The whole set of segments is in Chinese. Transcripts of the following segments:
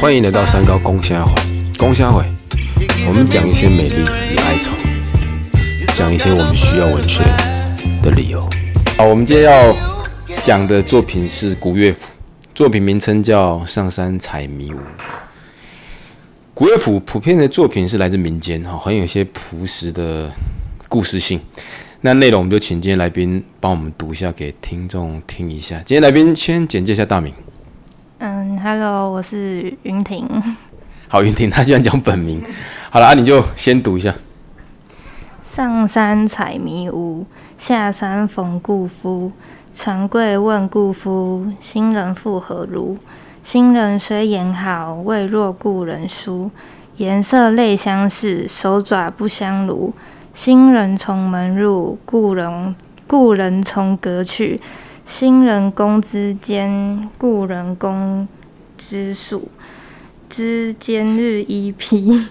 欢迎来到三高公虾会，公虾会，我们讲一些美丽与哀愁，讲一些我们需要文学的理由。好，我们今天要讲的作品是古乐府，作品名称叫《上山采迷雾》。古乐府普遍的作品是来自民间，哈，很有一些朴实的故事性。那内容我们就请今天来宾帮我们读一下给听众听一下。今天来宾先简介一下大名。嗯，Hello，我是云婷。好，云婷，他居然讲本名。好了，啊，你就先读一下。上山采迷雾，下山逢故夫。长贵问故夫，新人复何如？新人虽言好，未若故人书。颜色类相似，手爪不相如。新人从门入，故人故人从阁去。新人宫之间，故人宫之属。之间日一披，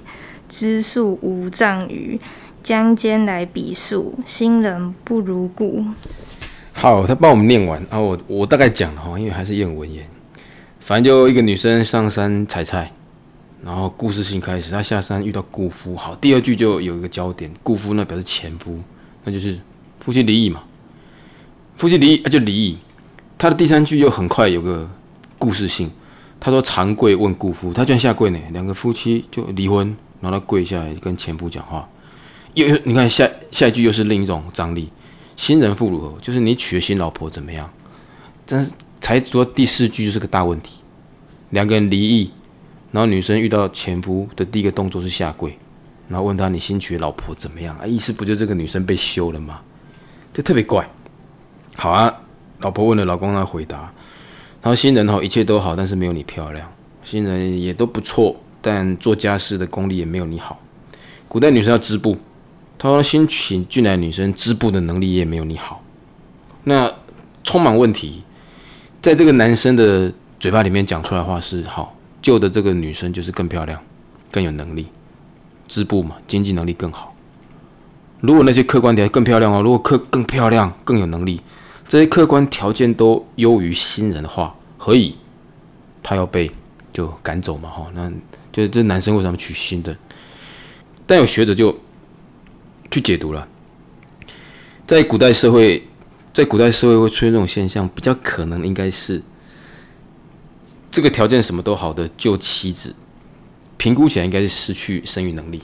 之数无丈余。将间来比数，新人不如故。好，他帮我们念完啊，我我大概讲了哈，因为还是验文言。反正就一个女生上山采菜，然后故事性开始，他下山遇到姑夫。好，第二句就有一个焦点，姑夫呢表示前夫，那就是夫妻离异嘛。夫妻离异，那就离异。他的第三句又很快有个故事性，他说长跪问姑夫，他居然下跪呢。两个夫妻就离婚，然后他跪下来跟前夫讲话。又你看下下一句又是另一种张力，新人妇如何？就是你娶了新老婆怎么样？真是才说第四句就是个大问题。两个人离异，然后女生遇到前夫的第一个动作是下跪，然后问他你新娶的老婆怎么样啊？意思不就这个女生被休了吗？这特别怪。好啊，老婆问了老公来回答，然后新人哈一切都好，但是没有你漂亮。新人也都不错，但做家事的功力也没有你好。古代女生要织布，他说新娶进来女生织布的能力也没有你好。那充满问题，在这个男生的。嘴巴里面讲出来的话是好，旧的这个女生就是更漂亮，更有能力，织布嘛，经济能力更好。如果那些客观条件更漂亮哦，如果客更漂亮、更有能力，这些客观条件都优于新人的话，何以他要被就赶走嘛？哈，那就是这男生为什么娶新的？但有学者就去解读了，在古代社会，在古代社会会出现这种现象，比较可能应该是。这个条件什么都好的旧妻子，评估起来应该是失去生育能力，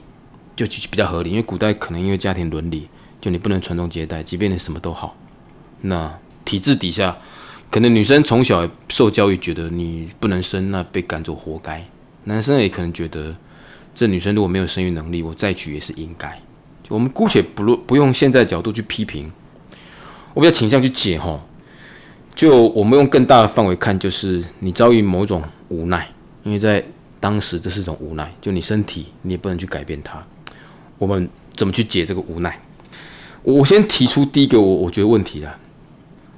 就比较合理。因为古代可能因为家庭伦理，就你不能传宗接代，即便你什么都好，那体制底下，可能女生从小受教育，觉得你不能生，那被赶走活该。男生也可能觉得，这女生如果没有生育能力，我再娶也是应该。我们姑且不论不用现在角度去批评，我比较倾向去解吼。就我们用更大的范围看，就是你遭遇某种无奈，因为在当时这是一种无奈，就你身体你也不能去改变它。我们怎么去解这个无奈？我先提出第一个我我觉得问题的，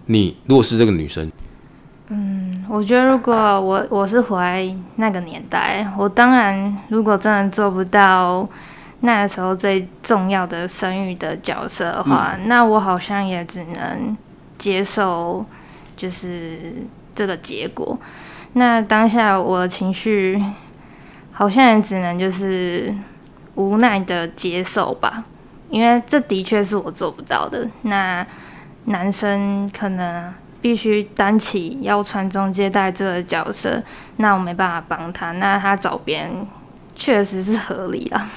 你如果是这个女生，嗯，我觉得如果我我是活在那个年代，我当然如果真的做不到那个时候最重要的生育的角色的话，那我好像也只能接受。就是这个结果。那当下我的情绪好像也只能就是无奈的接受吧，因为这的确是我做不到的。那男生可能必须担起要传宗接代这个角色，那我没办法帮他。那他找别人确实是合理啊。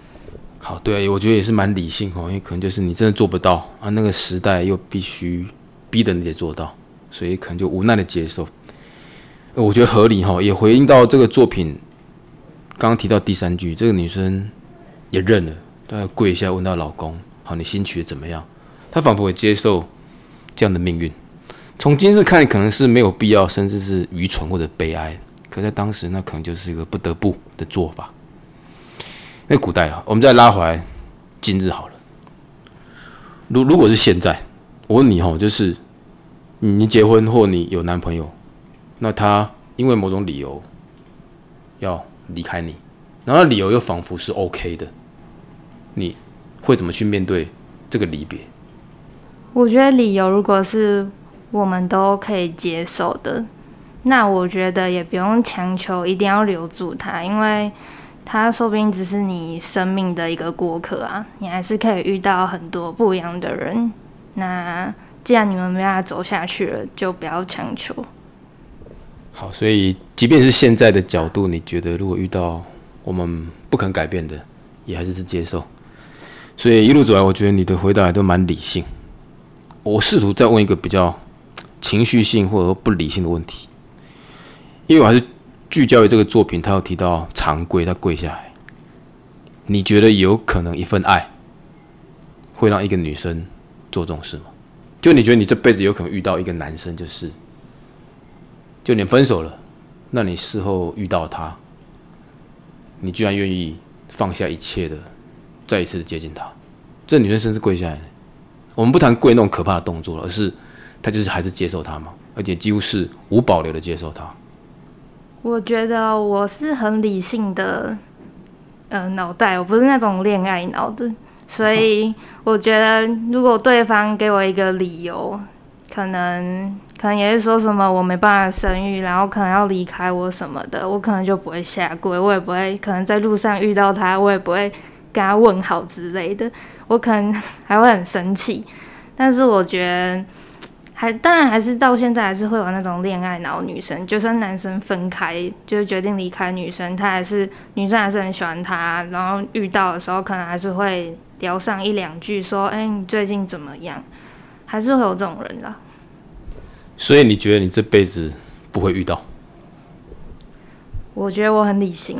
好，对，我觉得也是蛮理性哦，因为可能就是你真的做不到啊，那个时代又必须逼着你得做到。所以可能就无奈的接受，我觉得合理哈，也回应到这个作品刚刚提到第三句，这个女生也认了，她跪下问到老公：“好，你新娶的怎么样？”她仿佛也接受这样的命运。从今日看，可能是没有必要，甚至是愚蠢或者悲哀，可在当时，那可能就是一个不得不的做法。那古代啊，我们再拉回来今日好了。如如果是现在，我问你哈，就是。你结婚或你有男朋友，那他因为某种理由要离开你，然后理由又仿佛是 OK 的，你会怎么去面对这个离别？我觉得理由如果是我们都可以接受的，那我觉得也不用强求一定要留住他，因为他说不定只是你生命的一个过客啊，你还是可以遇到很多不一样的人。那既然你们没办法走下去了，就不要强求。好，所以即便是现在的角度，你觉得如果遇到我们不肯改变的，也还是是接受。所以一路走来，我觉得你的回答都蛮理性。我试图再问一个比较情绪性或者说不理性的问题。因为我还是聚焦于这个作品，他有提到长跪，他跪下来。你觉得有可能一份爱会让一个女生做这种事吗？就你觉得你这辈子有可能遇到一个男生，就是就你分手了，那你事后遇到他，你居然愿意放下一切的再一次的接近他？这女生甚至跪下来，我们不谈跪那种可怕的动作了，而是她就是还是接受他嘛，而且几乎是无保留的接受他。我觉得我是很理性的，呃，脑袋，我不是那种恋爱脑的，所以我觉得如果对方给我一个理由，可能可能也是说什么我没办法生育，然后可能要离开我什么的，我可能就不会下跪，我也不会，可能在路上遇到他，我也不会跟他问好之类的，我可能还会很生气，但是我觉得。还当然还是到现在还是会有那种恋爱脑女生，就算男生分开，就是决定离开女生，他还是女生还是很喜欢他，然后遇到的时候可能还是会聊上一两句，说：“哎，你最近怎么样？”还是会有这种人啦。所以你觉得你这辈子不会遇到？我觉得我很理性。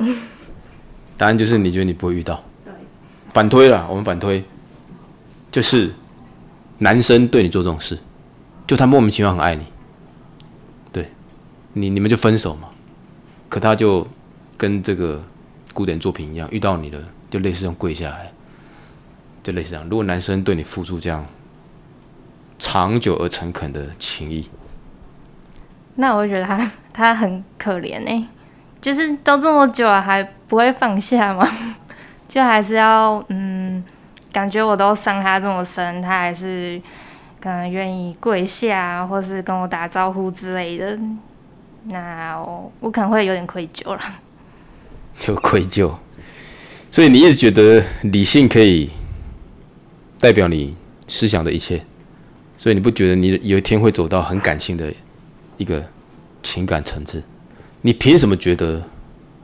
答案就是你觉得你不会遇到。对。反推了，我们反推，就是男生对你做这种事。就他莫名其妙很爱你，对，你你们就分手嘛，可他就跟这个古典作品一样，遇到你了就类似用跪下来，就类似这样。如果男生对你付出这样长久而诚恳的情谊，那我觉得他他很可怜哎，就是都这么久了还不会放下吗？就还是要嗯，感觉我都伤他这么深，他还是。可能愿意跪下，或是跟我打招呼之类的，那我我可能会有点愧疚了。有愧疚，所以你一直觉得理性可以代表你思想的一切，所以你不觉得你有一天会走到很感性的一个情感层次？你凭什么觉得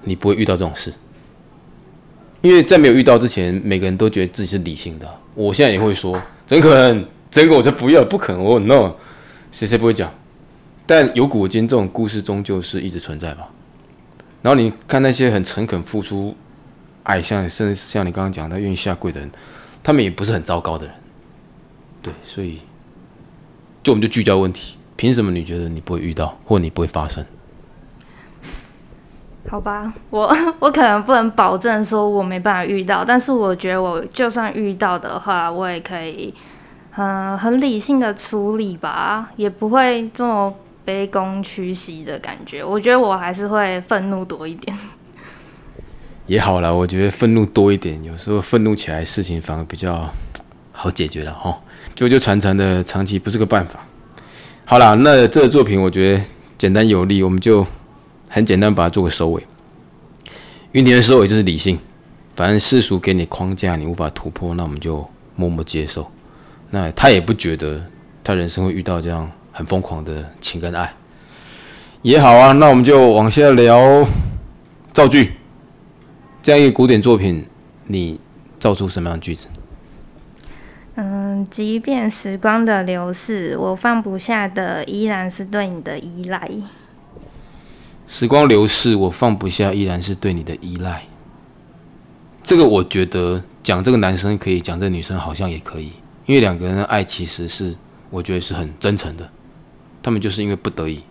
你不会遇到这种事？因为在没有遇到之前，每个人都觉得自己是理性的。我现在也会说，怎可能？这个我才不要，不可能，我 no，谁谁不会讲？但有古今这种故事终究是一直存在吧。然后你看那些很诚恳付出爱，像甚至像你刚刚讲他愿意下跪的人，他们也不是很糟糕的人。对，所以就我们就聚焦问题：凭什么你觉得你不会遇到，或你不会发生？好吧，我我可能不能保证说我没办法遇到，但是我觉得我就算遇到的话，我也可以。嗯，很理性的处理吧，也不会这么卑躬屈膝的感觉。我觉得我还是会愤怒多一点。也好了，我觉得愤怒多一点，有时候愤怒起来，事情反而比较好解决了哈。纠纠缠缠的长期不是个办法。好了，那这个作品我觉得简单有力，我们就很简单把它做个收尾。云田的收尾就是理性，反正世俗给你框架，你无法突破，那我们就默默接受。那他也不觉得他人生会遇到这样很疯狂的情跟爱，也好啊。那我们就往下聊造句。这样一个古典作品，你造出什么样的句子？嗯，即便时光的流逝，我放不下的依然是对你的依赖。时光流逝，我放不下依然是对你的依赖。这个我觉得讲这个男生可以，讲这个女生好像也可以。因为两个人的爱其实是，我觉得是很真诚的，他们就是因为不得已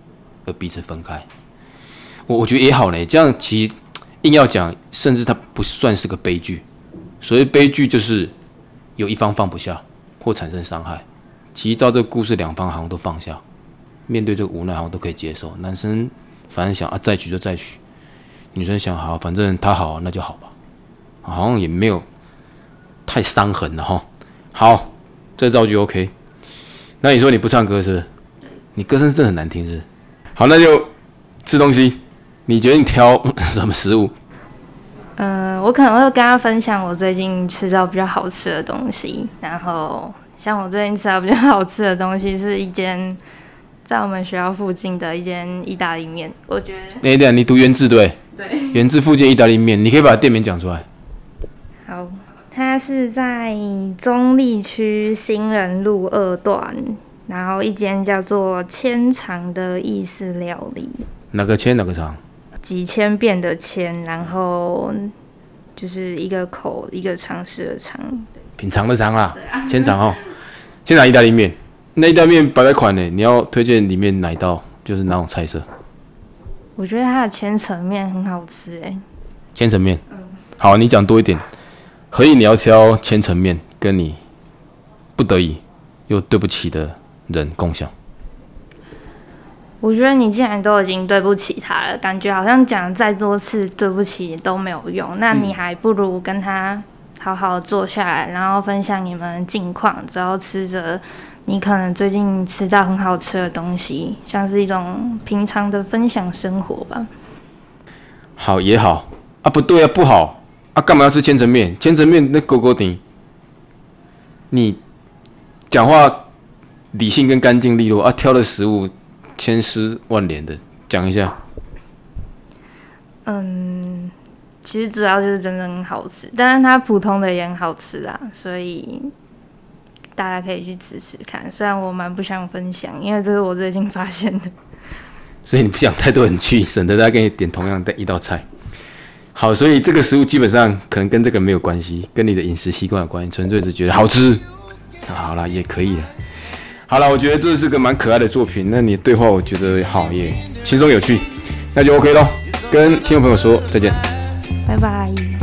而彼此分开。我我觉得也好呢，这样其实硬要讲，甚至它不算是个悲剧。所谓悲剧就是有一方放不下或产生伤害。其实照这个故事，两方好像都放下，面对这个无奈好像都可以接受。男生反正想啊再娶就再娶，女生想好反正他好那就好吧，好像也没有太伤痕了哈。好。这造句 OK，那你说你不唱歌是？不是你歌声是很难听是？好，那就吃东西，你决定挑 什么食物？嗯，我可能会跟他分享我最近吃到比较好吃的东西。然后，像我最近吃到比较好吃的东西，是一间在我们学校附近的一间意大利面。我觉得，哎，对，你读原字对？对，原字附近意大利面，你可以把店名讲出来。好，它是在中立区新人路二段，然后一间叫做千长的意式料理。哪个千哪个长？几千遍的千，然后就是一个口一个尝试的尝，品尝的尝啦，千尝哦。先拿意大利面，那意大利面百百款呢，你要推荐里面哪一道？就是哪种菜色？我觉得它的千层面很好吃哎。千层面，嗯，好，你讲多一点。何以你要挑千层面，跟你不得已又对不起的人共享？我觉得你既然都已经对不起他了，感觉好像讲再多次对不起都没有用，那你还不如跟他好好坐下来，然后分享你们近况，然后吃着你可能最近吃到很好吃的东西，像是一种平常的分享生活吧。好也好啊，不对啊，不好啊，干嘛要吃千层面？千层面那狗狗顶，你讲话理性跟干净利落啊，挑的食物。千丝万缕的讲一下。嗯，其实主要就是真的很好吃，但是它普通的也很好吃啊，所以大家可以去吃吃看。虽然我蛮不想分享，因为这是我最近发现的。所以你不想太多人去，省得大家给你点同样的一道菜。好，所以这个食物基本上可能跟这个没有关系，跟你的饮食习惯有关系，纯粹是觉得好吃。好了，也可以了。好了，我觉得这是个蛮可爱的作品。那你对话我觉得好耶，轻松有趣，那就 OK 咯。跟听众朋友说再见，拜拜。